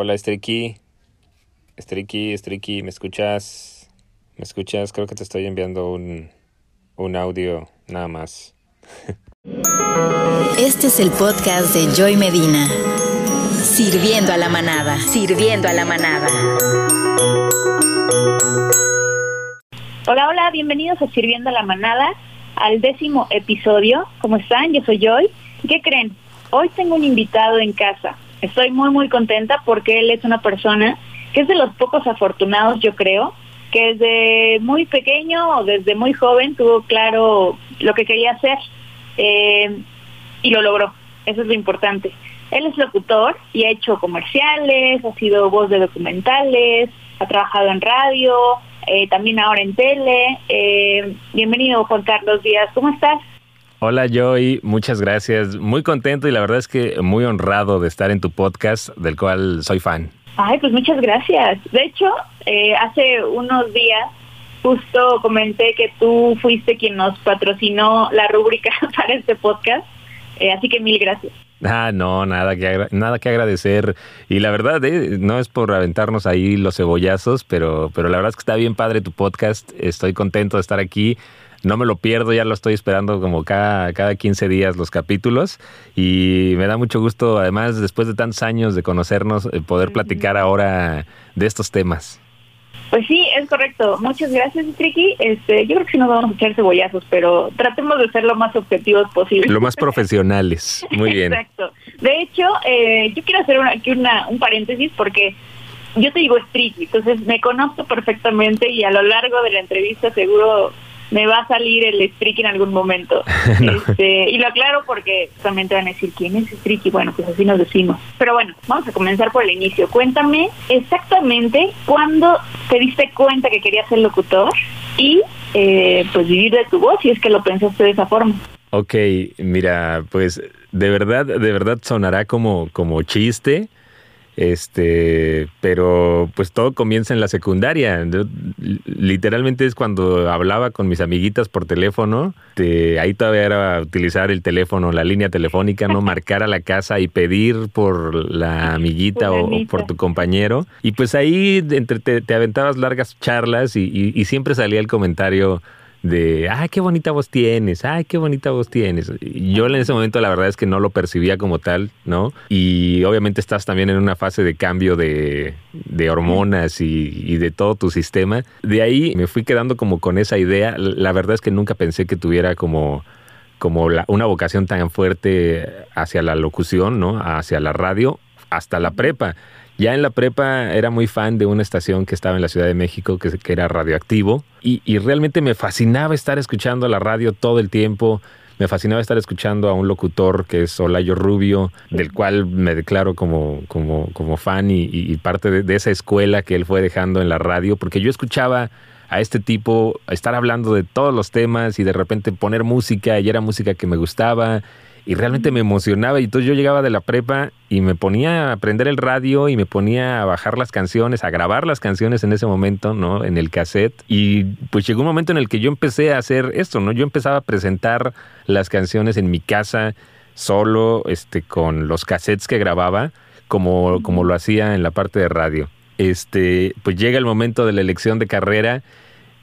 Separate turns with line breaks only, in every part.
Hola, Streaky. Streaky, Streaky, ¿me escuchas? ¿Me escuchas? Creo que te estoy enviando un, un audio nada más.
Este es el podcast de Joy Medina. Sirviendo a la manada. Sirviendo a la manada.
Hola, hola, bienvenidos a Sirviendo a la Manada, al décimo episodio. ¿Cómo están? Yo soy Joy. ¿Qué creen? Hoy tengo un invitado en casa. Estoy muy, muy contenta porque él es una persona que es de los pocos afortunados, yo creo, que desde muy pequeño o desde muy joven tuvo claro lo que quería hacer eh, y lo logró. Eso es lo importante. Él es locutor y ha hecho comerciales, ha sido voz de documentales, ha trabajado en radio, eh, también ahora en tele. Eh, bienvenido Juan Carlos Díaz, ¿cómo estás?
Hola Joy, muchas gracias. Muy contento y la verdad es que muy honrado de estar en tu podcast, del cual soy fan.
Ay, pues muchas gracias. De hecho, eh, hace unos días justo comenté que tú fuiste quien nos patrocinó la rúbrica para este podcast, así que mil gracias.
Ah, no, nada que, nada que agradecer. Y la verdad, eh, no es por aventarnos ahí los cebollazos, pero, pero la verdad es que está bien padre tu podcast. Estoy contento de estar aquí. No me lo pierdo, ya lo estoy esperando como cada, cada 15 días los capítulos. Y me da mucho gusto, además, después de tantos años de conocernos, eh, poder platicar ahora de estos temas.
Pues sí, es correcto. Muchas gracias, Tricky. Este, yo creo que sí nos vamos a echar cebollazos, pero tratemos de ser lo más objetivos posible.
Lo más profesionales. Muy bien.
Exacto. De hecho, eh, yo quiero hacer aquí una, un paréntesis porque yo te digo Tricky, entonces me conozco perfectamente y a lo largo de la entrevista seguro me va a salir el Streaky en algún momento. este, y lo aclaro porque también te van a decir quién es Streaky. Bueno, pues así nos decimos. Pero bueno, vamos a comenzar por el inicio. Cuéntame exactamente cuándo te diste cuenta que querías ser locutor y eh, pues vivir de tu voz, si es que lo pensaste de esa forma.
Ok, mira, pues de verdad, de verdad sonará como, como chiste, este, pero pues todo comienza en la secundaria. literalmente es cuando hablaba con mis amiguitas por teléfono. ahí todavía era utilizar el teléfono, la línea telefónica, no marcar a la casa y pedir por la amiguita o, por tu compañero. Y pues ahí entre te, aventabas largas charlas y siempre salía el comentario de, ay, qué bonita voz tienes, ay, qué bonita voz tienes. Yo en ese momento la verdad es que no lo percibía como tal, ¿no? Y obviamente estás también en una fase de cambio de, hormonas y, de todo tu sistema. De ahí me fui quedando como con esa idea. La verdad es que nunca pensé que tuviera como como una vocación tan fuerte hacia la locución, ¿no? Hacia la radio, hasta la prepa. Ya en la prepa era muy fan de una estación que estaba en la Ciudad de México, que, era radioactivo, y, realmente me fascinaba estar escuchando la radio todo el tiempo. Me fascinaba estar escuchando a un locutor que es Olayo Rubio, del cual me declaro como, como, como fan y, parte de, esa escuela que él fue dejando en la radio, porque yo escuchaba a este tipo estar hablando de todos los temas y de repente poner música y era música que me gustaba y realmente me emocionaba. Y entonces yo llegaba de la prepa y me ponía a aprender el radio y me ponía a bajar las canciones, a grabar las canciones en ese momento, ¿no? En el cassette. Y pues llegó un momento en el que yo empecé a hacer esto, ¿no? Yo empezaba a presentar las canciones en mi casa solo, este, con los cassettes que grababa, como, como lo hacía en la parte de radio. Este, pues llega el momento de la elección de carrera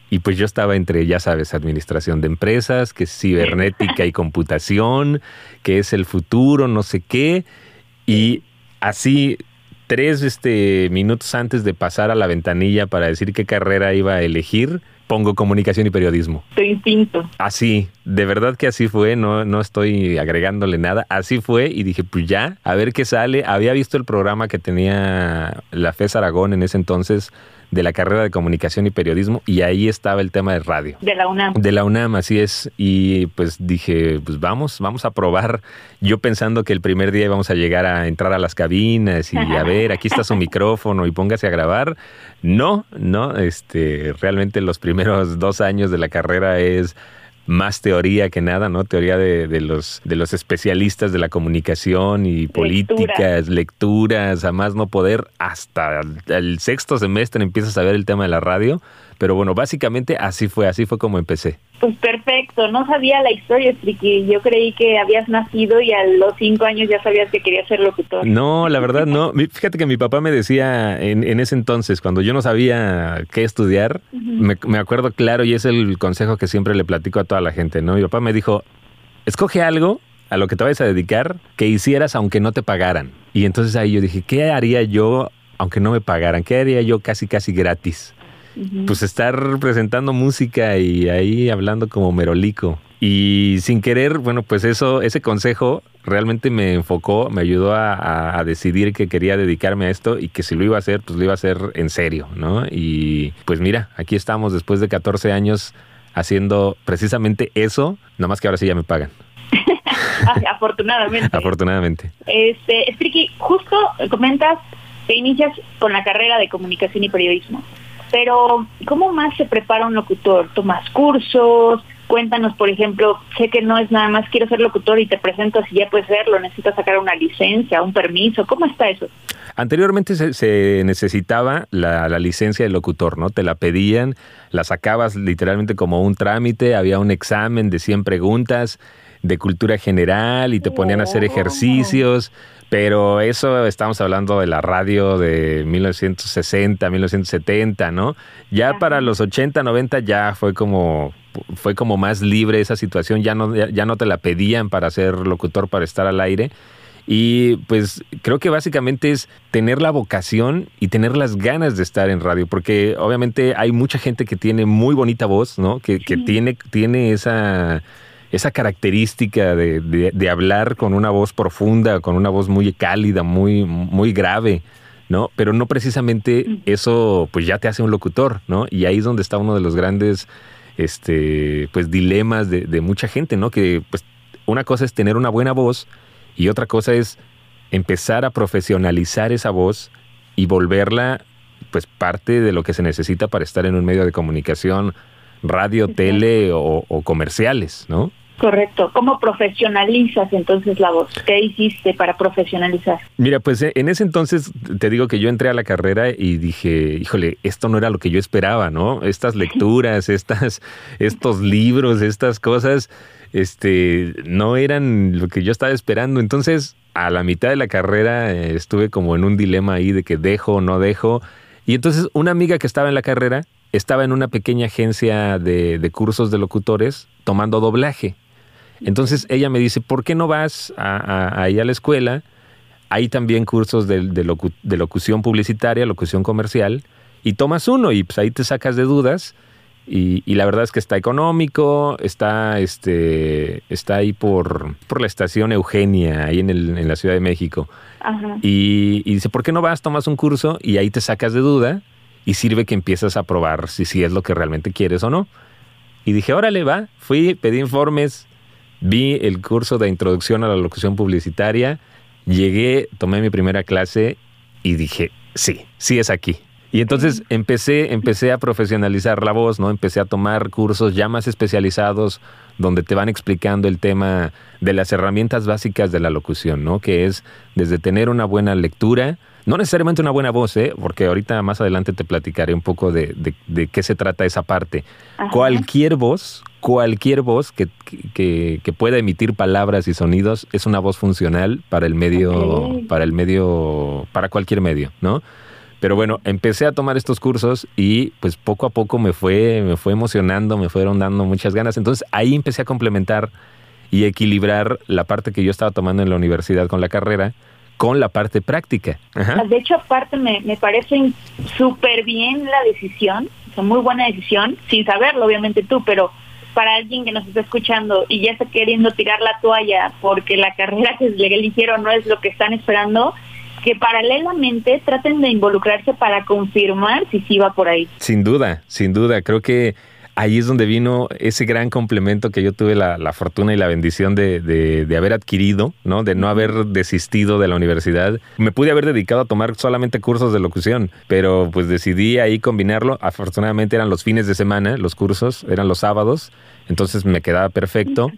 y pues yo estaba entre, ya sabes, administración de empresas, que es cibernética y computación, que es el futuro, no sé qué. Y así, tres este, minutos antes de pasar a la ventanilla para decir qué carrera iba a elegir, pongo comunicación y periodismo.
Tu instinto.
Así, de verdad que así fue, no, no estoy agregándole nada, así fue y dije, pues ya, a ver qué sale. Había visto el programa que tenía la FES Aragón en ese entonces de la carrera de comunicación y periodismo y ahí estaba el tema de radio.
De la UNAM.
De la UNAM, así es. Y pues dije, pues vamos, vamos a probar. Yo pensando que el primer día íbamos a llegar a entrar a las cabinas y a ver, aquí está su micrófono y póngase a grabar. No, no, este, realmente los primeros dos años de la carrera es más teoría que nada, ¿no? Teoría de, de, los, de los especialistas de la comunicación y políticas, lecturas, a más no poder. Hasta el sexto semestre empiezas a ver el tema de la radio, Pero bueno, básicamente así fue, así fue como empecé.
Pues perfecto, no sabía la historia, Triqui. Yo creí que habías nacido y a los cinco años ya sabías que querías ser locutor.
No, la verdad no. Fíjate que mi papá me decía en, en ese entonces, cuando yo no sabía qué estudiar, me, me acuerdo claro y es el consejo que siempre le platico a toda la gente, ¿no? Mi papá me dijo, escoge algo a lo que te vayas a dedicar que hicieras aunque no te pagaran. Y entonces ahí yo dije, ¿qué haría yo aunque no me pagaran? ¿Qué haría yo casi casi gratis? Pues estar presentando música y ahí hablando como merolico. Y sin querer, bueno, pues eso, ese consejo realmente me enfocó, me ayudó a, a, decidir que quería dedicarme a esto y que si lo iba a hacer, pues lo iba a hacer en serio, ¿no? Y pues mira, aquí estamos después de 14 años haciendo precisamente eso, nomás que ahora sí ya me pagan.
Afortunadamente.
Afortunadamente.
Este, Striki, justo comentas que inicias con la carrera de comunicación y periodismo, pero ¿cómo más se prepara un locutor? ¿Tomas cursos? Cuéntanos, por ejemplo, sé que no es nada más quiero ser locutor y te presento si ya puedes serlo, necesitas sacar una licencia, un permiso, ¿cómo está eso?
Anteriormente se, se necesitaba la, la, licencia de locutor, ¿no? Te la pedían, la sacabas literalmente como un trámite, había un examen de 100 preguntas de cultura general y te ponían a hacer ejercicios, pero eso estamos hablando de la radio de 1960, 1970, ¿no? Ya para los 80, 90 ya fue como fue como más libre esa situación, ya no ya, no te la pedían para ser locutor para estar al aire. Y pues creo que básicamente es tener la vocación y tener las ganas de estar en radio, porque obviamente hay mucha gente que tiene muy bonita voz, ¿no? Que, que tiene, tiene esa, esa característica de, de, de, hablar con una voz profunda, con una voz muy cálida, muy, muy grave, ¿no? Pero no precisamente eso pues ya te hace un locutor, ¿no? Y ahí es donde está uno de los grandes este, pues dilemas de, de mucha gente, ¿no? Que pues una cosa es tener una buena voz, y otra cosa es empezar a profesionalizar esa voz y volverla pues parte de lo que se necesita para estar en un medio de comunicación, radio, tele o, o comerciales, ¿no?
Correcto. ¿Cómo profesionalizas entonces la voz? ¿Qué hiciste para profesionalizar?
Mira, pues en ese entonces te digo que yo entré a la carrera y dije, híjole, esto no era lo que yo esperaba, ¿no? Estas lecturas, estas, estos libros, estas cosas, este, no eran lo que yo estaba esperando. Entonces, a la mitad de la carrera eh, estuve como en un dilema ahí de que dejo o no dejo. Y entonces una amiga que estaba en la carrera estaba en una pequeña agencia de, de cursos de locutores tomando doblaje. Entonces ella me dice, ¿por qué no vas a, a, ahí a la escuela? Hay también cursos de, de, locu de, locución publicitaria, locución comercial, y tomas uno y pues ahí te sacas de dudas. Y, y, la verdad es que está económico, está, este, está ahí por, por la estación Eugenia, ahí en, el, en la Ciudad de México.
Ajá.
Y, y, dice, ¿por qué no vas, tomas un curso y ahí te sacas de duda y sirve que empiezas a probar si, si es lo que realmente quieres o no? Y dije, órale, va, fui, pedí informes, vi el curso de introducción a la locución publicitaria, llegué, tomé mi primera clase y dije, sí, sí es aquí. Y entonces empecé, empecé a profesionalizar la voz, ¿no? Empecé a tomar cursos ya más especializados donde te van explicando el tema de las herramientas básicas de la locución, ¿no? Que es desde tener una buena lectura, no necesariamente una buena voz, ¿eh? porque ahorita más adelante te platicaré un poco de, de, de qué se trata esa parte. Ajá. Cualquier voz, cualquier voz que, que, que, pueda emitir palabras y sonidos es una voz funcional para el medio, okay. para el medio, para cualquier medio, ¿no? Pero bueno, empecé a tomar estos cursos y pues poco a poco me fue, me fue emocionando, me fueron dando muchas ganas. Entonces ahí empecé a complementar y equilibrar la parte que yo estaba tomando en la universidad con la carrera con la parte práctica.
Ajá. De hecho, aparte me, me parece súper bien la decisión, o sea, muy buena decisión, sin saberlo obviamente tú, pero para alguien que nos está escuchando y ya está queriendo tirar la toalla porque la carrera que le eligieron no es lo que están esperando, que paralelamente traten de involucrarse para confirmar si sí va por ahí.
Sin duda, sin duda. Creo que ahí es donde vino ese gran complemento que yo tuve la, la fortuna y la bendición de, de, de, haber adquirido, ¿no? De no haber desistido de la universidad. Me pude haber dedicado a tomar solamente cursos de locución, pero pues decidí ahí combinarlo. Afortunadamente eran los fines de semana, los cursos, eran los sábados, entonces me quedaba perfecto.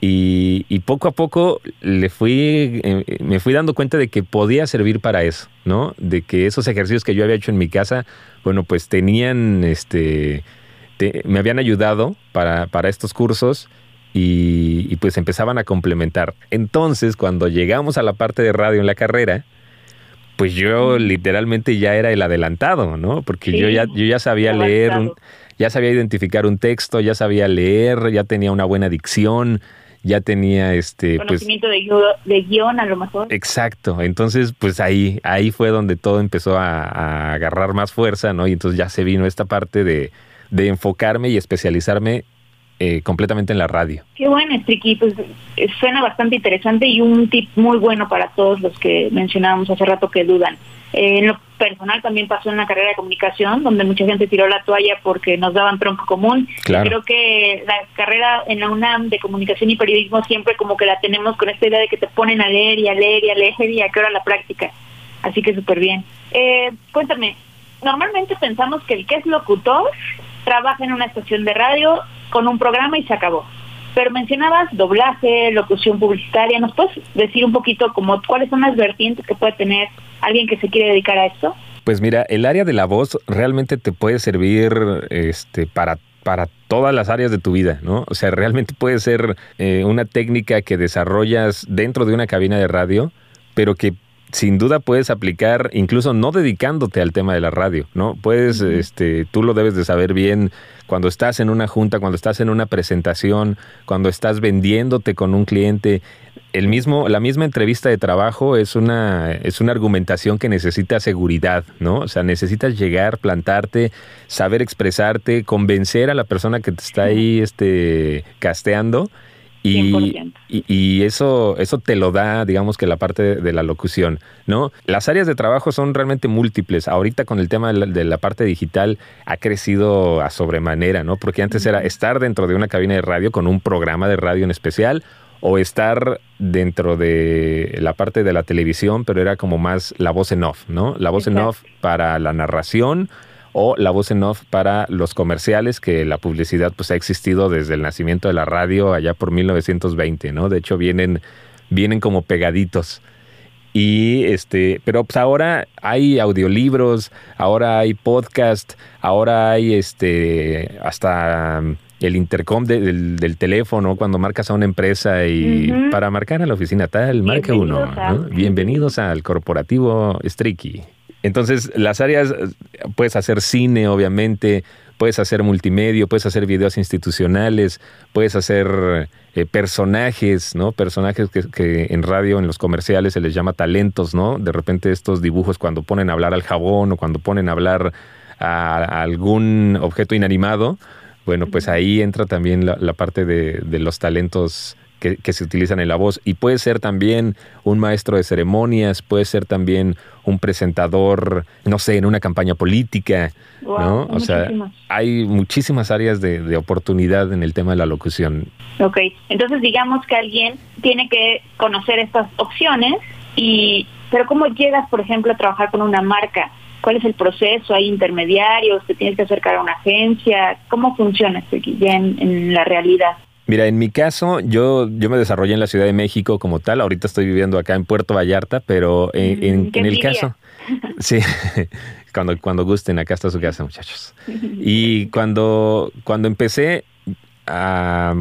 Y, poco a poco le fui, eh, me fui dando cuenta de que podía servir para eso, ¿no? De que esos ejercicios que yo había hecho en mi casa, bueno, pues tenían, este, me habían ayudado para, para estos cursos y, y, pues empezaban a complementar. Entonces, cuando llegamos a la parte de radio en la carrera, pues yo literalmente ya era el adelantado, ¿no? Porque yo, ya, yo ya sabía leer, ya sabía identificar un texto, ya sabía leer, ya tenía una buena dicción, ya tenía este
pues conocimiento de, guion a lo mejor.
Exacto, entonces pues ahí ahí fue donde todo empezó a, agarrar más fuerza, ¿no? Y entonces ya se vino esta parte de, de enfocarme y especializarme eh, completamente en la radio.
Qué bueno, Striki, pues eh, suena bastante interesante y un tip muy bueno para todos los que mencionábamos hace rato que dudan. Eh, en lo personal también pasó en una carrera de comunicación donde mucha gente tiró la toalla porque nos daban tronco común. Creo que la carrera en la UNAM de comunicación y periodismo siempre como que la tenemos con esta idea de que te ponen a leer y a leer y a leer y a qué hora la práctica. Así que súper bien. Eh, cuéntame, normalmente pensamos que el que es locutor trabaja en una estación de radio con un programa y se acabó. Pero mencionabas doblaje, locución publicitaria. ¿Nos puedes decir un poquito como cuáles son las vertientes que puede tener alguien que se quiere dedicar a esto?
Pues mira, el área de la voz realmente te puede servir este, para para todas las áreas de tu vida, ¿no? O sea, realmente puede ser eh, una técnica que desarrollas dentro de una cabina de radio, pero que sin duda puedes aplicar, incluso no dedicándote al tema de la radio, ¿no? Puedes, este, tú lo debes de saber bien cuando estás en una junta, cuando estás en una presentación, cuando estás vendiéndote con un cliente. El mismo, la misma entrevista de trabajo es una, es una argumentación que necesita seguridad, ¿no? O sea, necesitas llegar, plantarte, saber expresarte, convencer a la persona que te está ahí, este, casteando y, y, eso, eso te lo da, digamos que la parte de, la locución, ¿no? Las áreas de trabajo son realmente múltiples. Ahorita con el tema de la, parte digital ha crecido a sobremanera, ¿no? Porque antes era estar dentro de una cabina de radio con un programa de radio en especial o estar dentro de la parte de la televisión, pero era como más la voz en off, ¿no? La voz en off para la narración o la voz en off para los comerciales, que la publicidad pues ha existido desde el nacimiento de la radio allá por 1920, ¿no? De hecho vienen, vienen como pegaditos. Y este, pero pues ahora hay audiolibros, ahora hay podcast, ahora hay este hasta el intercom del, teléfono cuando marcas a una empresa y para marcar a la oficina tal, marca uno. Bienvenidos al corporativo Striki. Entonces, las áreas, puedes hacer cine, obviamente, puedes hacer multimedia, puedes hacer videos institucionales, puedes hacer eh, personajes, ¿no? Personajes que, en radio, en los comerciales se les llama talentos, ¿no? De repente estos dibujos cuando ponen a hablar al jabón o cuando ponen a hablar a, algún objeto inanimado, bueno, pues ahí entra también la, parte de, de los talentos que, se utilizan en la voz. Y puede ser también un maestro de ceremonias, puede ser también un presentador, no sé, en una campaña política, ¿no? O sea, hay muchísimas áreas de, oportunidad en el tema de la locución.
Ok, entonces digamos que alguien tiene que conocer estas opciones y, pero ¿cómo llegas, por ejemplo, a trabajar con una marca? ¿Cuál es el proceso? ¿Hay intermediarios? ¿Te tienes que acercar a una agencia? ¿Cómo funciona esto ya en la realidad?
Mira, en mi caso, yo, yo me desarrollé en la Ciudad de México como tal. Ahorita estoy viviendo acá en Puerto Vallarta, pero en, mm, el caso. Sí, cuando, cuando gusten, acá está su casa, muchachos. Y cuando, cuando empecé a,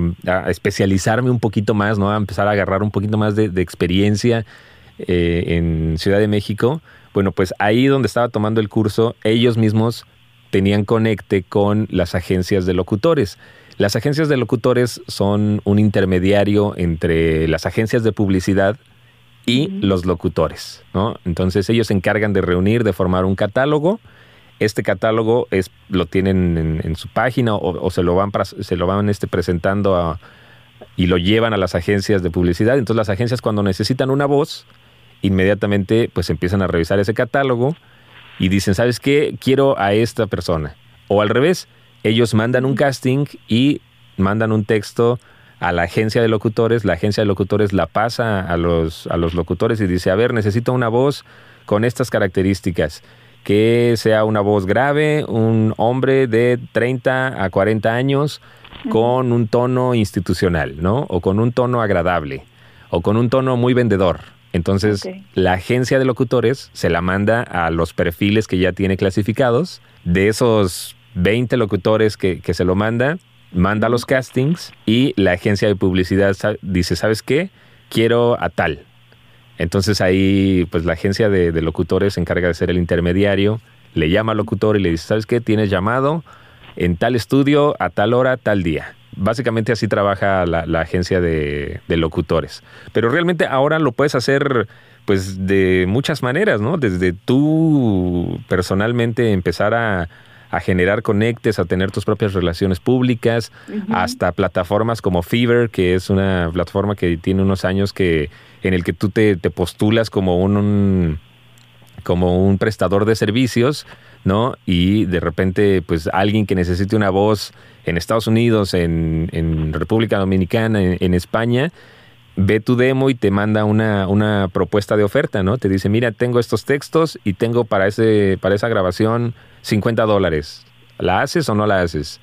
especializarme un poquito más, ¿no? A empezar a agarrar un poquito más de, experiencia eh, en Ciudad de México, bueno, pues ahí donde estaba tomando el curso, ellos mismos tenían conecte con las agencias de locutores. Las agencias de locutores son un intermediario entre las agencias de publicidad y los locutores, ¿no? Entonces ellos se encargan de reunir, de formar un catálogo. Este catálogo es, lo tienen en, su página o, se lo van, se lo van este, presentando y lo llevan a las agencias de publicidad. Entonces las agencias cuando necesitan una voz, inmediatamente pues empiezan a revisar ese catálogo y dicen, ¿sabes qué? Quiero a esta persona. O al revés, ellos mandan un casting y mandan un texto a la agencia de locutores, la agencia de locutores la pasa a los, a los locutores y dice, a ver, necesito una voz con estas características, que sea una voz grave, un hombre de 30 a 40 años, con un tono institucional, ¿no? O con un tono agradable, o con un tono muy vendedor. Entonces, la agencia de locutores se la manda a los perfiles que ya tiene clasificados. De esos 20 locutores que, se lo manda, manda los castings y la agencia de publicidad dice, ¿sabes qué? Quiero a tal. Entonces ahí, pues la agencia de, de locutores se encarga de ser el intermediario, le llama al locutor y le dice, ¿sabes qué? Tienes llamado en tal estudio, a tal hora, tal día. Básicamente así trabaja la, agencia de, locutores. Pero realmente ahora lo puedes hacer pues de muchas maneras, ¿no? Desde tú personalmente empezar a, generar conectes, a tener tus propias relaciones públicas, hasta plataformas como Fever, que es una plataforma que tiene unos años que en el que tú te, postulas como un, como un prestador de servicios ¿no? Y de repente, pues alguien que necesite una voz en Estados Unidos, en, República Dominicana, en, España, ve tu demo y te manda una, propuesta de oferta, ¿no? Te dice, mira, tengo estos textos y tengo para, ese, para esa grabación 50 dólares. ¿La haces o no la haces?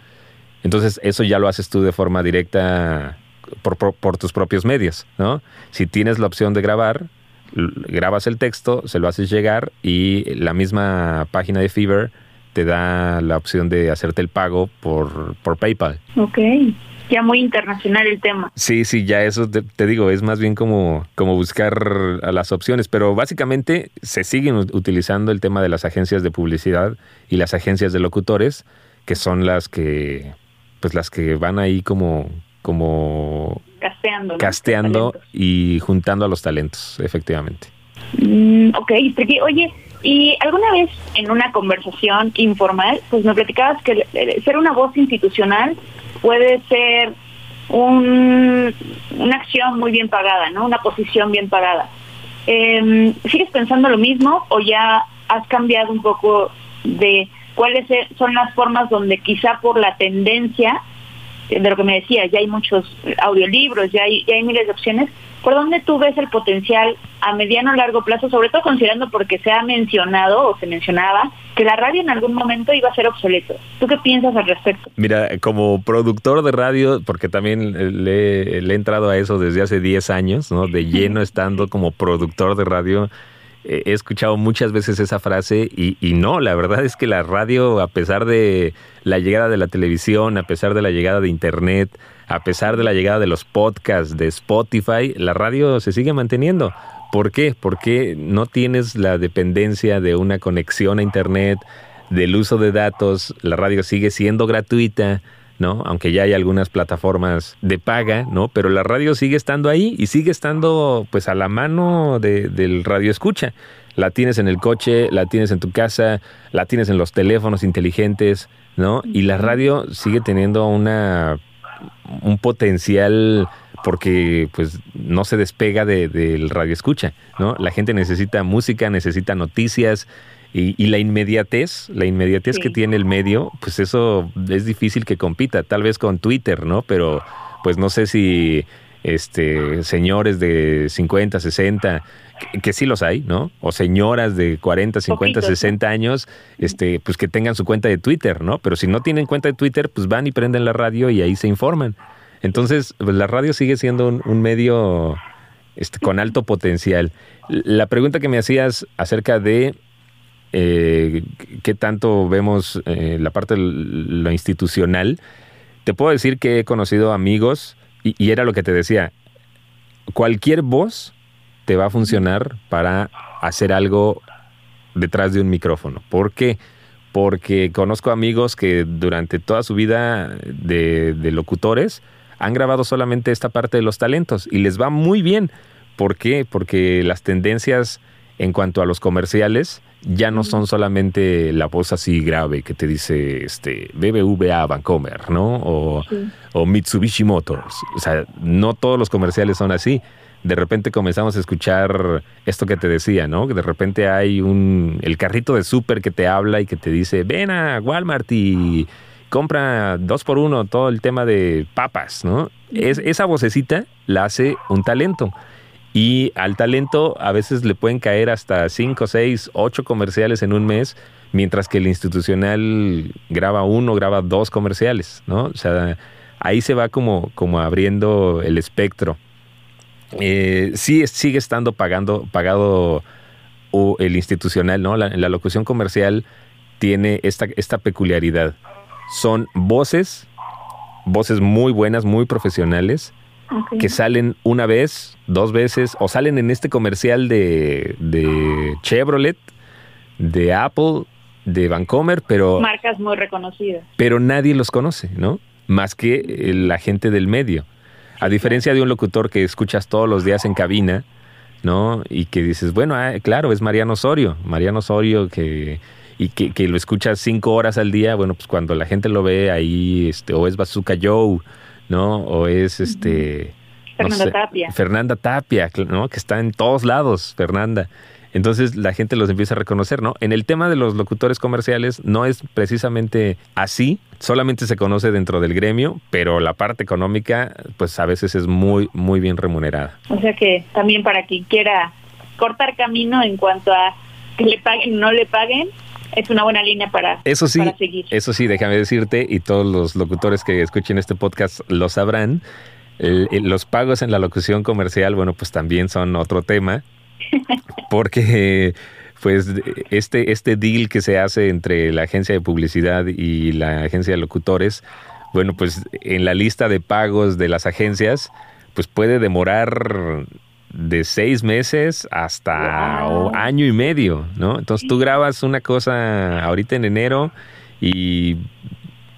Entonces, eso ya lo haces tú de forma directa por, por tus propios medios, ¿no? Si tienes la opción de grabar, grabas el texto, se lo haces llegar y la misma página de Fever te da la opción de hacerte el pago por, por PayPal.
Ok, ya muy internacional el tema.
Sí, sí, ya eso te, digo, es más bien como, como buscar a las opciones, pero básicamente se siguen utilizando el tema de las agencias de publicidad y las agencias de locutores, que son las que, pues las que van ahí como, como
casteando.
Casteando y juntando a los talentos, efectivamente.
Mm, ok, oye, y alguna vez en una conversación informal, pues me platicabas que ser una voz institucional puede ser un, una acción muy bien pagada, ¿no? Una posición bien pagada. Em, ¿Sigues pensando lo mismo o ya has cambiado un poco de cuáles son las formas donde quizá por la tendencia de lo que me decía, ya hay muchos audiolibros, ya hay, ya hay miles de opciones. ¿Por dónde tú ves el potencial a mediano o largo plazo, sobre todo considerando porque se ha mencionado o se mencionaba que la radio en algún momento iba a ser obsoleto? ¿Tú qué piensas al respecto?
Mira, como productor de radio, porque también le, le he entrado a eso desde hace 10 años, ¿no? De lleno estando como productor de radio, he escuchado muchas veces esa frase y, no, la verdad es que la radio, a pesar de la llegada de la televisión, a pesar de la llegada de Internet, a pesar de la llegada de los podcasts, de Spotify, la radio se sigue manteniendo. ¿Por qué? Porque no tienes la dependencia de una conexión a Internet, del uso de datos, la radio sigue siendo gratuita ¿no? Aunque ya hay algunas plataformas de paga, ¿no? Pero la radio sigue estando ahí y sigue estando pues a la mano del radio escucha. La tienes en el coche, la tienes en tu casa, la tienes en los teléfonos inteligentes, ¿no? Y la radio sigue teniendo una un potencial porque pues no se despega del radio escucha, ¿no? La gente necesita música, necesita noticias, y, la inmediatez, la inmediatez que tiene el medio, pues eso es difícil que compita, tal vez con Twitter, ¿no? Pero pues no sé si este señores de 50, 60 que, sí los hay, ¿no? O señoras de 40, 50, 60 años, este, pues que tengan su cuenta de Twitter, ¿no? Pero si no tienen cuenta de Twitter, pues van y prenden la radio y ahí se informan. Entonces, pues la radio sigue siendo un, medio este, con alto potencial. La pregunta que me hacías acerca de eh, qué tanto vemos eh, la parte de lo institucional, te puedo decir que he conocido amigos, y, era lo que te decía, cualquier voz te va a funcionar para hacer algo detrás de un micrófono. ¿Por qué? Porque conozco amigos que durante toda su vida de, de, locutores han grabado solamente esta parte de los talentos y les va muy bien. ¿Por qué? Porque las tendencias en cuanto a los comerciales ya no son solamente la voz así grave que te dice este BBVA Vancomer, ¿no? O, o, Mitsubishi Motors. O sea, no todos los comerciales son así. De repente comenzamos a escuchar esto que te decía, ¿no? Que de repente hay un el carrito de súper que te habla y que te dice, ven a Walmart y compra dos por uno todo el tema de papas, ¿no? Es, esa vocecita la hace un talento. Y al talento a veces le pueden caer hasta 5, 6, 8 comerciales en un mes, mientras que el institucional graba uno, graba dos comerciales, ¿no? O sea, ahí se va como, como abriendo el espectro. Eh, sí sigue estando pagando, pagado o el institucional, ¿no? La, la locución comercial tiene esta, esta peculiaridad. Son voces, voces muy buenas, muy profesionales, que salen una vez, dos veces, o salen en este comercial de, de Chevrolet, de Apple, de Vancomer, pero...
Marcas muy reconocidas.
Pero nadie los conoce, ¿no? Más que eh, la gente del medio. A diferencia de un locutor que escuchas todos los días en cabina, ¿no? Y que dices, bueno, ah, claro, es Mariano Osorio. Mariano Osorio que y que, que, lo escuchas cinco horas al día, bueno, pues cuando la gente lo ve ahí, este, o es Bazooka Joe, ¿no? O es este...
Fernanda Tapia.
Fernanda Tapia, ¿no? Que está en todos lados, Fernanda. Entonces la gente los empieza a reconocer, ¿no? En el tema de los locutores comerciales no es precisamente así, solamente se conoce dentro del gremio, pero la parte económica pues a veces es muy, muy bien remunerada.
O sea que también para quien quiera cortar camino en cuanto a que le paguen o no le paguen, es una buena línea para,
eso sí,
para seguir.
Eso sí, déjame decirte, y todos los locutores que escuchen este podcast lo sabrán, el, el, los pagos en la locución comercial, bueno, pues también son otro tema porque pues este, este deal que se hace entre la agencia de publicidad y la agencia de locutores, bueno, pues en la lista de pagos de las agencias, pues puede demorar de seis meses hasta wow. año y medio, ¿no? Entonces tú grabas una cosa ahorita en enero y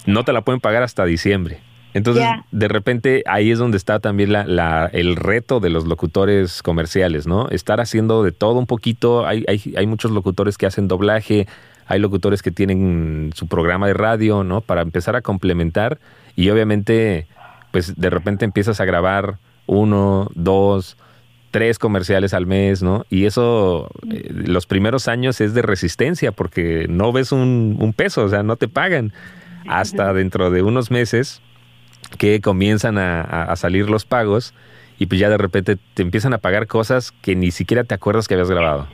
no te la pueden pagar hasta diciembre. Entonces, yeah. de repente, ahí es donde está también la, la, el reto de los locutores comerciales, ¿no? Estar haciendo de todo un poquito. Hay, hay, hay, muchos locutores que hacen doblaje, hay locutores que tienen su programa de radio, ¿no? Para empezar a complementar. Y obviamente, pues de repente empiezas a grabar uno, dos, tres comerciales al mes, ¿no? Y eso, eh, los primeros años es de resistencia porque no ves un, un peso, o sea, no te pagan. Hasta dentro de unos meses que comienzan a, a, salir los pagos y pues ya de repente te empiezan a pagar cosas que ni siquiera te acuerdas que habías grabado.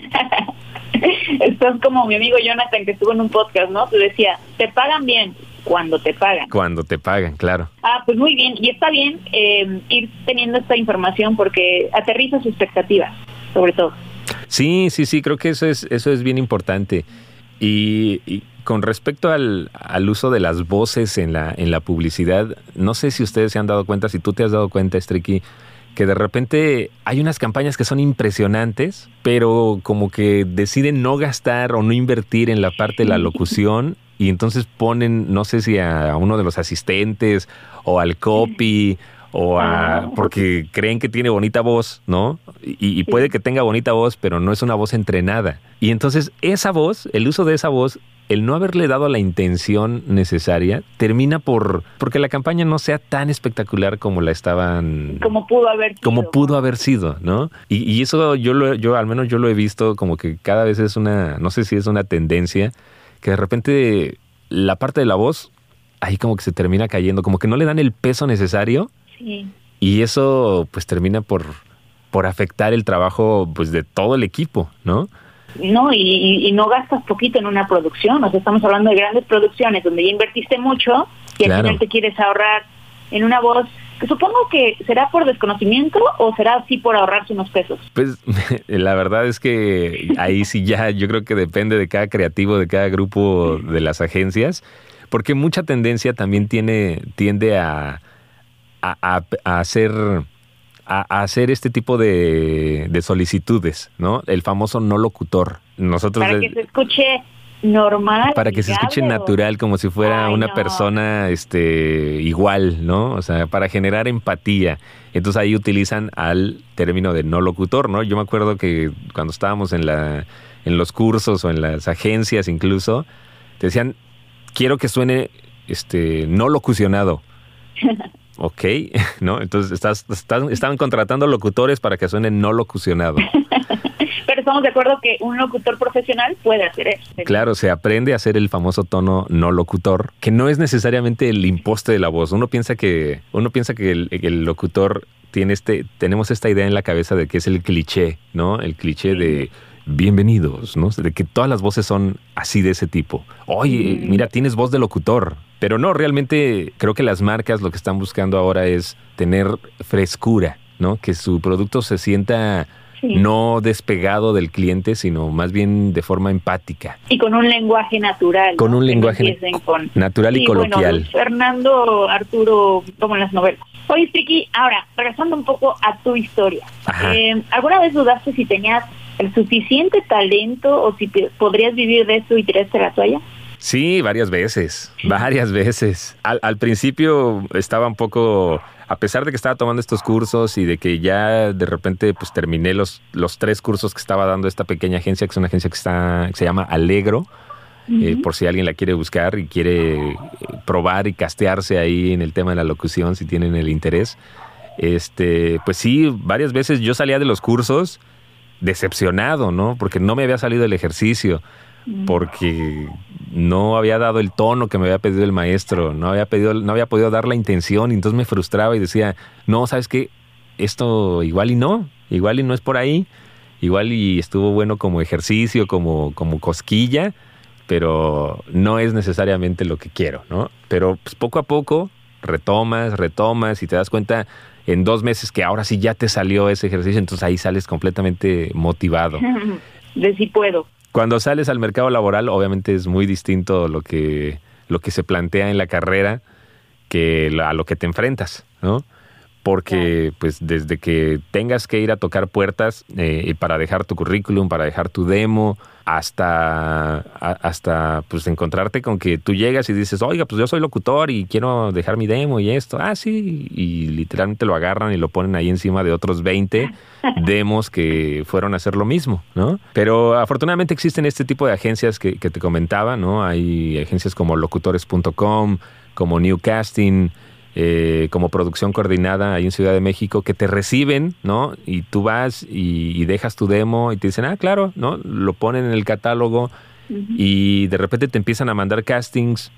Estás como mi amigo Jonathan que estuvo en un podcast, ¿no? Te decía, te pagan bien cuando te pagan.
Cuando te pagan, claro.
Ah, pues muy bien. Y está bien eh, ir teniendo esta información porque aterriza sus expectativas, sobre todo.
Sí, sí, sí, creo que eso es, eso es bien importante. Y, y, con respecto al, al, uso de las voces en la, en la publicidad, no sé si ustedes se han dado cuenta, si tú te has dado cuenta, Striki, que de repente hay unas campañas que son impresionantes, pero como que deciden no gastar o no invertir en la parte de la locución y entonces ponen, no sé si a uno de los asistentes o al copy o a, porque creen que tiene bonita voz, ¿no? Y, y, puede que tenga bonita voz, pero no es una voz entrenada. Y entonces esa voz, el uso de esa voz, el no haberle dado la intención necesaria, termina por porque la campaña no sea tan espectacular como la estaban...
Como pudo haber sido.
Como pudo haber sido, ¿no? Y, y eso yo, lo, yo, al menos yo lo he visto como que cada vez es una, no sé si es una tendencia, que de repente la parte de la voz ahí como que se termina cayendo, como que no le dan el peso necesario
Sí.
Y eso pues termina por, por afectar el trabajo pues de todo el equipo, ¿no?
No, y, y, y, no gastas poquito en una producción, o sea, estamos hablando de grandes producciones donde ya invertiste mucho y claro. al final te quieres ahorrar en una voz que supongo que será por desconocimiento o será así por ahorrarse unos pesos.
Pues la verdad es que ahí sí ya yo creo que depende de cada creativo, de cada grupo de las agencias, porque mucha tendencia también tiene tiende a a, a, a hacer a, a, hacer este tipo de, de, solicitudes, ¿no? El famoso no locutor. Nosotros
para que se escuche normal.
Para que se escuche natural, como si fuera Ay, una no. persona este, igual, ¿no? O sea, para generar empatía. Entonces ahí utilizan al término de no locutor, ¿no? Yo me acuerdo que cuando estábamos en, la, en los cursos o en las agencias incluso, te decían, quiero que suene este, no locucionado. Ok, ¿no? Entonces estás, estás, estaban contratando locutores para que suenen no locucionado.
Pero estamos de acuerdo que un locutor profesional puede hacer eso.
Claro, se aprende a hacer el famoso tono no locutor, que no es necesariamente el imposte de la voz. Uno piensa que, uno piensa que el, el locutor tiene este, tenemos esta idea en la cabeza de que es el cliché, ¿no? El cliché de bienvenidos, ¿no? De que todas las voces son así de ese tipo. Oye, mira, tienes voz de locutor. Pero no, realmente creo que las marcas lo que están buscando ahora es tener frescura, ¿no? Que su producto se sienta no despegado del cliente, sino más bien de forma empática.
Y con un lenguaje natural.
Con un lenguaje natural y coloquial.
Fernando, Arturo, como en las novelas. Oye, Triqui, ahora, regresando un poco a tu historia. Eh, ¿Alguna vez dudaste si tenías el suficiente talento o si podrías vivir de eso y tiraste la toalla?
Sí, varias veces, varias veces. Al, principio estaba un poco, a pesar de que estaba tomando estos cursos y de que ya de repente pues terminé los, los tres cursos que estaba dando esta pequeña agencia, que es una agencia que, está, que se llama Alegro, eh, por si alguien la quiere buscar y quiere eh, probar y castearse ahí en el tema de la locución, si tienen el interés. Este, pues sí, varias veces yo salía de los cursos decepcionado, ¿no? Porque no me había salido el ejercicio, porque no había dado el tono que me había pedido el maestro, no había pedido, no había podido dar la intención, y entonces me frustraba y decía, no, ¿sabes qué? Esto igual y no, igual y no es por ahí, igual y estuvo bueno como ejercicio, como, como cosquilla, pero no es necesariamente lo que quiero, ¿no? Pero pues, poco a poco retomas, retomas y te das cuenta en dos meses que ahora sí ya te salió ese ejercicio, entonces ahí sales completamente motivado.
De si puedo.
Cuando sales al mercado laboral, obviamente es muy distinto lo que, lo que se plantea en la carrera que a lo que te enfrentas, ¿no? Porque pues desde que tengas que ir a tocar puertas eh, para dejar tu currículum, para dejar tu demo, hasta, hasta pues encontrarte con que tú llegas y dices, oiga, pues yo soy locutor y quiero dejar mi demo y esto. Ah, sí, y literalmente lo agarran y lo ponen ahí encima de otros 20 demos que fueron a hacer lo mismo, ¿no? Pero afortunadamente existen este tipo de agencias que, que te comentaba, ¿no? Hay agencias como locutores.com, como Newcasting, eh, como producción coordinada ahí en Ciudad de México que te reciben, ¿no? Y tú vas y, dejas tu demo y te dicen, ah, claro, ¿no? Lo ponen en el catálogo y de repente te empiezan a mandar castings.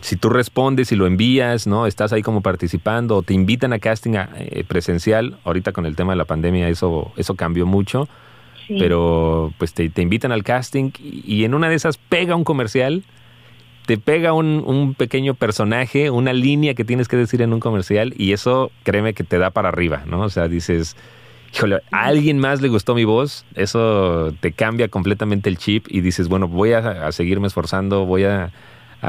Si tú respondes y lo envías, ¿no? Estás ahí como participando o te invitan a casting eh, presencial. Ahorita con el tema de la pandemia eso, eso cambió mucho. Pero pues te, te, invitan al casting y en una de esas pega un comercial te pega un, pequeño personaje, una línea que tienes que decir en un comercial y eso créeme que te da para arriba, ¿no? O sea, dices, híjole, a alguien más le gustó mi voz, eso te cambia completamente el chip y dices, bueno, voy a, seguirme esforzando, voy a,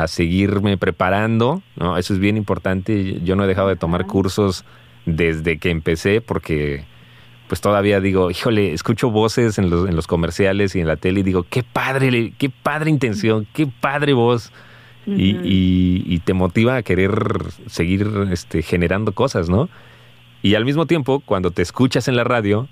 seguirme preparando, ¿no? Eso es bien importante. Yo no he dejado de tomar cursos desde que empecé porque pues todavía digo, híjole, escucho voces en los, en los comerciales y en la tele y digo, qué padre, qué padre intención, qué padre voz. y, te motiva a querer seguir este, generando cosas, ¿no? Y al mismo tiempo, cuando te escuchas en la radio,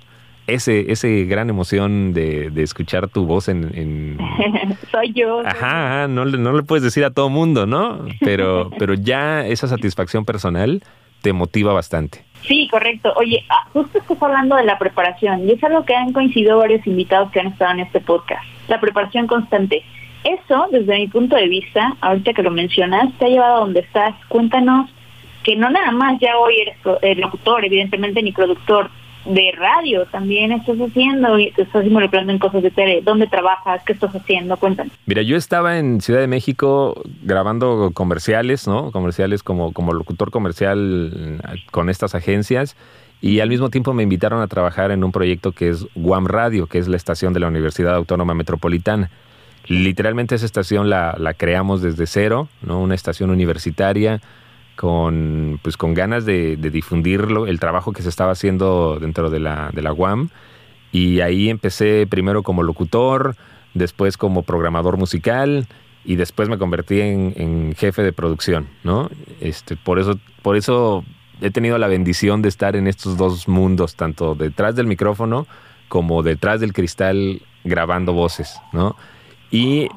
ese, ese gran emoción de, escuchar tu voz en...
Soy yo.
Ajá, no, no, le puedes decir a todo mundo, ¿no? Pero, pero ya esa satisfacción personal te motiva bastante.
Sí, correcto. Oye, ah, justo estás hablando de la preparación y es algo que han coincidido varios invitados que han estado en este podcast. La preparación constante. Eso, desde mi punto de vista, ahorita que lo mencionas, te ha llevado a donde estás. Cuéntanos que no nada más ya hoy eres el locutor, evidentemente, ni productor, de radio también estás haciendo y te estás involucrando en cosas de tele. ¿Dónde trabajas? ¿Qué estás haciendo? Cuéntanos.
Mira, yo estaba en Ciudad de México grabando comerciales, ¿no? Comerciales como, como locutor comercial con estas agencias y al mismo tiempo me invitaron a trabajar en un proyecto que es Guam Radio, que es la estación de la Universidad Autónoma Metropolitana. Literalmente esa estación la, la creamos desde cero, ¿no? Una estación universitaria con, pues, con ganas de, difundirlo, el trabajo que se estaba haciendo dentro de la, de la UAM. Y ahí empecé primero como locutor, después como programador musical y después me convertí en, jefe de producción, ¿no? Este, por, eso, por eso he tenido la bendición de estar en estos dos mundos, tanto detrás del micrófono como detrás del cristal grabando voces, ¿no? Y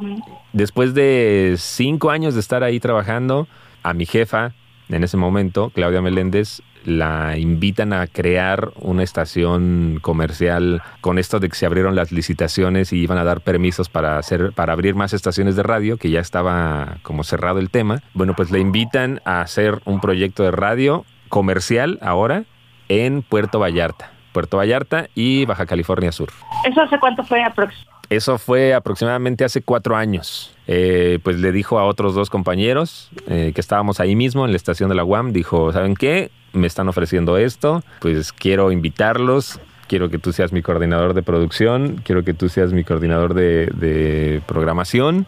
después de cinco años de estar ahí trabajando, a mi jefa, en ese momento, Claudia Meléndez, la invitan a crear una estación comercial con esto de que se abrieron las licitaciones y iban a dar permisos para hacer para abrir más estaciones de radio que ya estaba como cerrado el tema. Bueno, pues le invitan a hacer un proyecto de radio comercial ahora en Puerto Vallarta. Puerto Vallarta y Baja California Sur.
¿Eso hace cuánto fue aproximadamente?
Eso fue aproximadamente hace cuatro años. Eh, pues le dijo a otros dos compañeros eh, que estábamos ahí mismo en la estación de la UAM, dijo, ¿saben qué? Me están ofreciendo esto, pues quiero invitarlos, quiero que tú seas mi coordinador de producción, quiero que tú seas mi coordinador de, de programación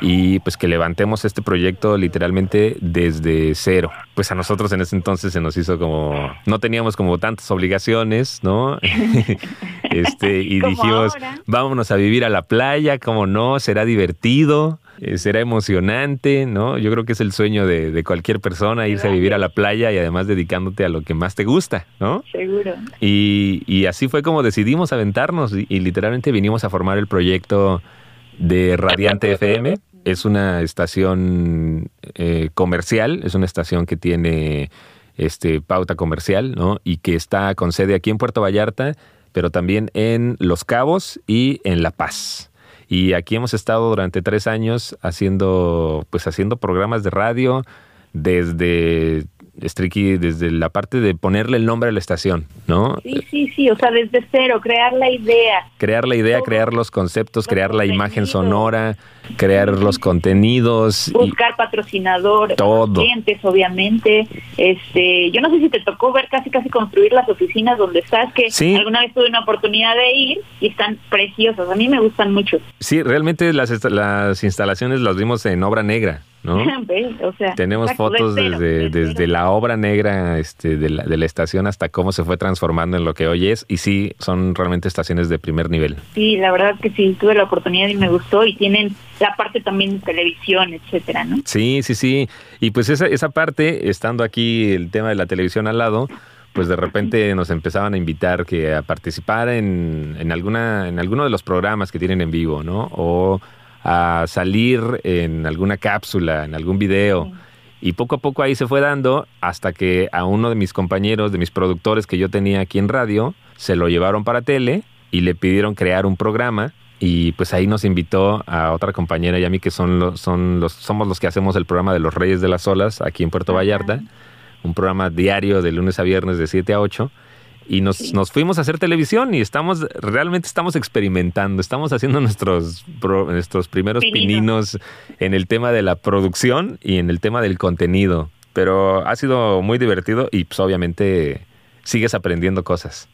y pues que levantemos este proyecto literalmente desde cero. Pues a nosotros en ese entonces se nos hizo como, no teníamos como tantas obligaciones, ¿no? este, y dijimos, vámonos a vivir a la playa, como no, será divertido. Eh, será emocionante, ¿no? Yo creo que es el sueño de, cualquier persona irse a vivir a la playa y además dedicándote a lo que más te gusta, ¿no?
Seguro.
Y, así fue como decidimos aventarnos y, y literalmente vinimos a formar el proyecto de Radiante FM es una estación eh, comercial, es una estación que tiene este, pauta comercial, ¿no? Y que está con sede aquí en Puerto Vallarta, pero también en Los Cabos y en La Paz. Y aquí hemos estado durante tres años haciendo, pues haciendo programas de radio desde Stricky desde la parte de ponerle el nombre a la estación, ¿no?
Sí, sí, sí, o sea, desde cero, crear la idea.
Crear la idea, crear los conceptos, crear la imagen sonora, crear los contenidos.
Buscar patrocinadores, clientes, obviamente. Este, yo no sé si te tocó ver casi casi construir las oficinas donde estás, que alguna vez tuve una oportunidad de ir y están preciosas. A mí me gustan mucho.
Sí, realmente las, las instalaciones las vimos en obra negra. ¿No? Tenemos fotos desde, desde la obra negra este, de, la, de la estación hasta cómo se fue transformando en lo que hoy es y sí, son realmente estaciones de primer nivel.
Sí, la verdad que sí, tuve la oportunidad y me gustó y tienen la parte también de televisión, etcétera, ¿no?
Sí, sí, sí. Y pues esa, esa parte, estando aquí el tema de la televisión al lado, pues de repente nos empezaban a invitar que a participar en, en alguna en alguno de los programas que tienen en vivo, ¿no? O a salir en alguna cápsula, en algún video. Y poco a poco ahí se fue dando hasta que a uno de mis compañeros, de mis productores que yo tenía aquí en radio, se lo llevaron para tele y le pidieron crear un programa. Y pues ahí nos invitó a otra compañera y a mí que son los, son los, somos los que hacemos el programa de los Reyes de las Olas aquí en Puerto Vallarta, un programa diario de lunes a viernes de 7 a 8 y nos, nos, fuimos a hacer televisión y estamos, realmente estamos experimentando, estamos haciendo nuestros, nuestros primeros pininos en el tema de la producción y en el tema del contenido. Pero ha sido muy divertido y pues obviamente sigues aprendiendo cosas.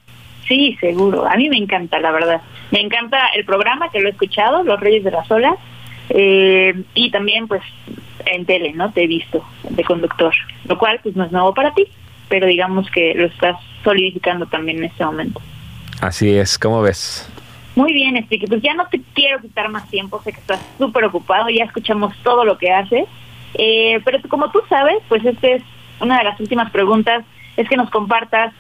Sí, seguro. A mí me encanta, la verdad. Me encanta el programa que lo he escuchado, Los Reyes de las Olas, eh, y también pues en tele, ¿no? Te he visto de conductor, lo cual pues no es nuevo para ti pero digamos que lo estás solidificando también en este momento.
Así es, ¿cómo ves?
Muy bien, Sticky, pues ya no te quiero quitar más tiempo, sé que estás súper ocupado, ya escuchamos todo lo que haces, eh, pero como tú sabes, pues esta es una de las últimas preguntas, es que nos compartas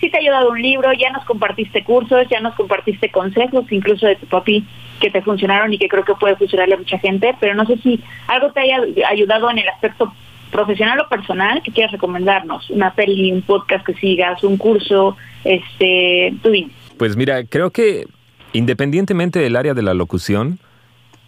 si te ha ayudado un libro, ya nos compartiste cursos, ya nos compartiste consejos, incluso de tu papi, que te funcionaron y que creo que puede funcionarle a mucha gente, pero no sé si algo te haya ayudado en el aspecto profesional o personal que quieras recomendarnos, una peli, un podcast que sigas, un curso, este, tú dime.
Pues mira, creo que independientemente del área de la locución,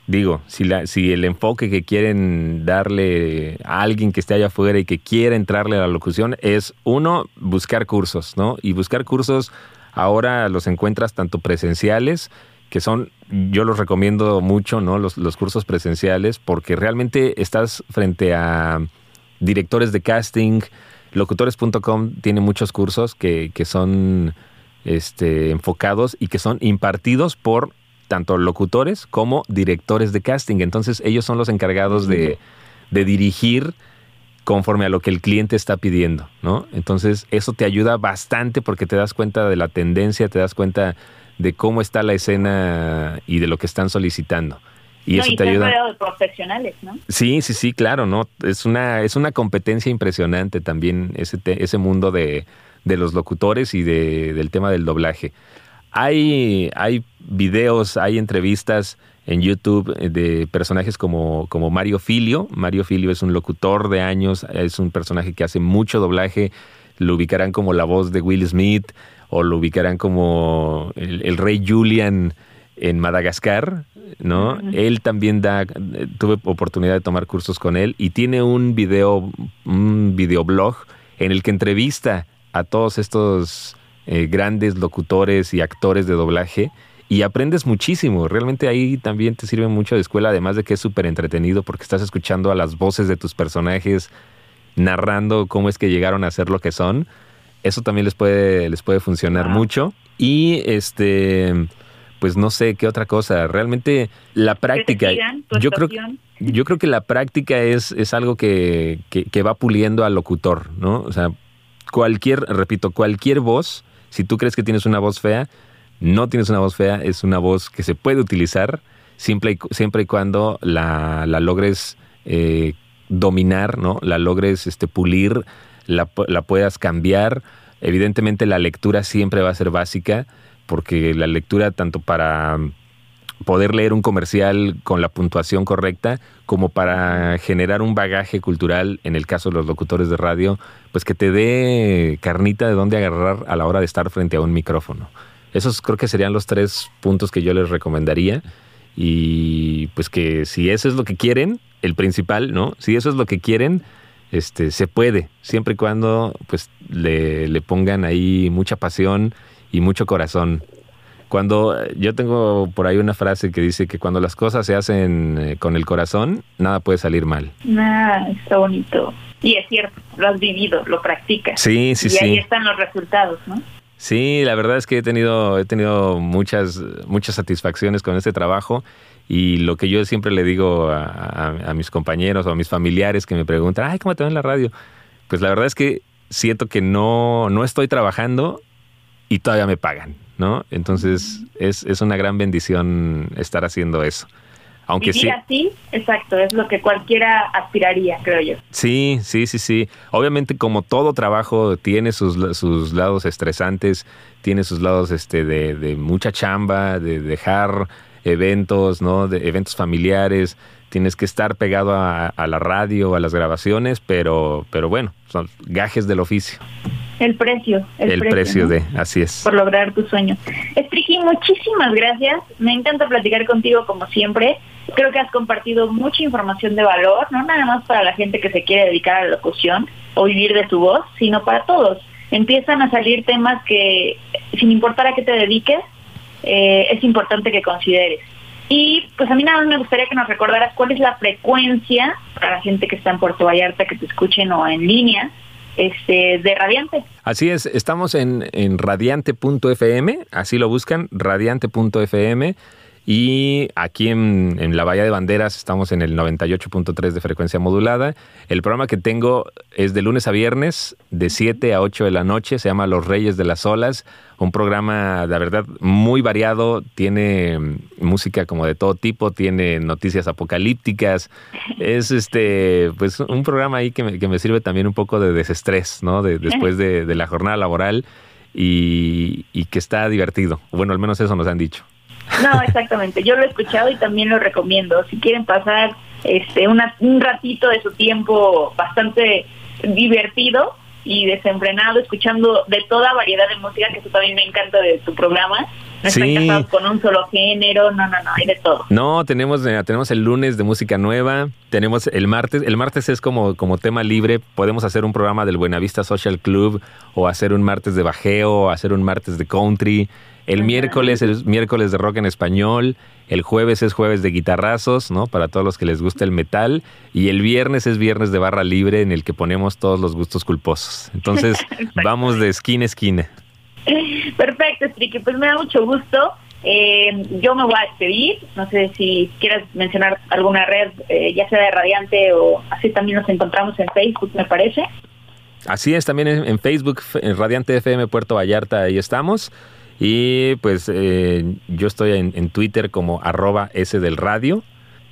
digo, si, la, si el enfoque que quieren darle a alguien que esté allá afuera y que quiera entrarle a la locución es, uno, buscar cursos, ¿no? Y buscar cursos ahora los encuentras tanto presenciales, que son, yo los recomiendo mucho, ¿no? Los, los cursos presenciales, porque realmente estás frente a directores de casting. Locutores.com tiene muchos cursos que, son este, enfocados y que son impartidos por tanto locutores como directores de casting. Entonces ellos son los encargados de, de dirigir conforme a lo que el cliente está pidiendo, ¿no? Entonces eso te ayuda bastante porque te das cuenta de la tendencia, te das cuenta de cómo está la escena y de lo que están solicitando. Y eso te ayuda.
de profesionales, ¿no?
Sí, sí, sí, claro, ¿no? Es una, es una competencia impresionante también ese, ese mundo de, de los locutores y de, del tema del doblaje. Hay, hay videos, hay entrevistas en YouTube de personajes como, como Mario Filio. Mario Filio es un locutor de años, es un personaje que hace mucho doblaje. Lo ubicarán como la voz de Will Smith o lo ubicarán como el, el rey Julian en Madagascar, ¿no? Él también da, tuve oportunidad de tomar cursos con él y tiene un video, un videoblog en el que entrevista a todos estos eh, grandes locutores y actores de doblaje y aprendes muchísimo. Realmente ahí también te sirve mucho de escuela, además de que es súper entretenido porque estás escuchando a las voces de tus personajes narrando cómo es que llegaron a ser lo que son. Eso también les puede, les puede funcionar mucho. Y este, pues no sé qué otra cosa. Realmente la práctica. Yo creo, yo creo que la práctica es, es algo que, que, va puliendo al locutor, ¿no? O sea, cualquier, repito, cualquier voz, si tú crees que tienes una voz fea, no tienes una voz fea, es una voz que se puede utilizar siempre y, siempre y cuando la, la logres eh, dominar, ¿no? La logres este, pulir, la, la puedas cambiar. Evidentemente la lectura siempre va a ser básica, porque la lectura tanto para poder leer un comercial con la puntuación correcta, como para generar un bagaje cultural, en el caso de los locutores de radio, pues que te dé carnita de dónde agarrar a la hora de estar frente a un micrófono. Esos creo que serían los tres puntos que yo les recomendaría. Y pues que si eso es lo que quieren, el principal, ¿no? Si eso es lo que quieren, este, se puede, siempre y cuando pues le, le pongan ahí mucha pasión y mucho corazón. Cuando yo tengo por ahí una frase que dice que cuando las cosas se hacen eh, con el corazón, nada puede salir mal.
Ah, está bonito. Y es cierto, lo has vivido, lo practicas.
Sí, sí,
sí. Y ahí están los resultados, ¿no?
Sí, la verdad es que he tenido, he tenido muchas, muchas satisfacciones con este trabajo y lo que yo siempre le digo a, mis compañeros o a mis familiares que me preguntan, ay, ¿cómo te va en la radio? Pues la verdad es que siento que no, no estoy trabajando y todavía me pagan, ¿no? Entonces es, es una gran bendición estar haciendo eso. Aunque
sí. así, exacto, es lo que cualquiera aspiraría, creo yo.
Sí, sí, sí, sí. Obviamente, como todo trabajo tiene sus, sus lados estresantes, tiene sus lados este, de, de mucha chamba, de dejar eventos, ¿no? De eventos familiares, tienes que estar pegado a, la radio, a las grabaciones, pero, pero bueno, son gajes del oficio.
El precio.
El, precio, de, así es.
Por lograr tu sueño. Estriki, muchísimas gracias. Me encanta platicar contigo como siempre. Creo que has compartido mucha información de valor, no nada más para la gente que se quiere dedicar a la locución o vivir de su voz, sino para todos. Empiezan a salir temas que, sin importar a qué te dediques, eh, es importante que consideres. Y pues a mí nada más me gustaría que nos recordaras cuál es la frecuencia para la gente que está en Puerto Vallarta, que te escuchen o en línea, este, de Radiante.
Así es, estamos en, en radiante.fm, así lo buscan, radiante.fm. Y aquí en, la Bahía de Banderas estamos en el 98.3 de frecuencia modulada. El programa que tengo es de lunes a viernes, de 7 a 8 de la noche. Se llama Los Reyes de las Olas. Un programa, la verdad, muy variado. Tiene mm, música como de todo tipo, tiene noticias apocalípticas. Es este, pues un programa ahí que me, sirve también un poco de desestrés, ¿no? De, después de, la jornada laboral y que está divertido. Bueno, al menos eso nos han dicho.
No, exactamente. Yo lo he escuchado y también lo recomiendo. Si quieren pasar este un ratito de su tiempo bastante divertido y desenfrenado, escuchando de toda variedad de música, que eso también me encanta de tu programa. No sí. con un solo género, no, no, no, hay de todo.
No, tenemos, eh, tenemos el lunes de música nueva, tenemos el martes, el martes es como, como tema libre, podemos hacer un programa del Buenavista Social Club o hacer un martes de bajeo, o hacer un martes de country. El miércoles es miércoles de rock en español, el jueves es jueves de guitarrazos, ¿no? Para todos los que les gusta el metal, y el viernes es viernes de barra libre en el que ponemos todos los gustos culposos. Entonces, vamos de esquina a esquina.
Perfecto, Striki, pues me da mucho gusto. Eh, yo me voy a despedir, no sé si quieras mencionar alguna red, eh, ya sea de Radiante o así también nos encontramos en Facebook, me parece.
Así es, también en, Facebook, en Radiante FM Puerto Vallarta, ahí estamos. Y pues eh, yo estoy en, Twitter como arroba S del radio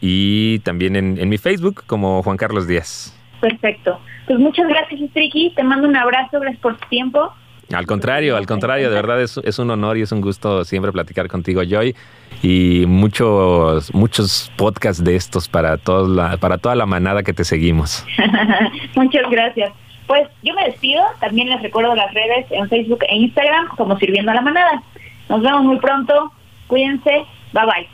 y también en, mi Facebook como Juan Carlos Díaz.
Perfecto. Pues muchas gracias, Striki. Te mando un abrazo, gracias por tu tiempo.
Al contrario, al contrario, de verdad es, es, un honor y es un gusto siempre platicar contigo, Joy. Y muchos, muchos podcasts de estos para, toda la, para toda la manada que te seguimos.
Muchas gracias. Pues yo me despido, también les recuerdo las redes en Facebook e Instagram como Sirviendo a la Manada. Nos vemos muy pronto, cuídense, bye bye.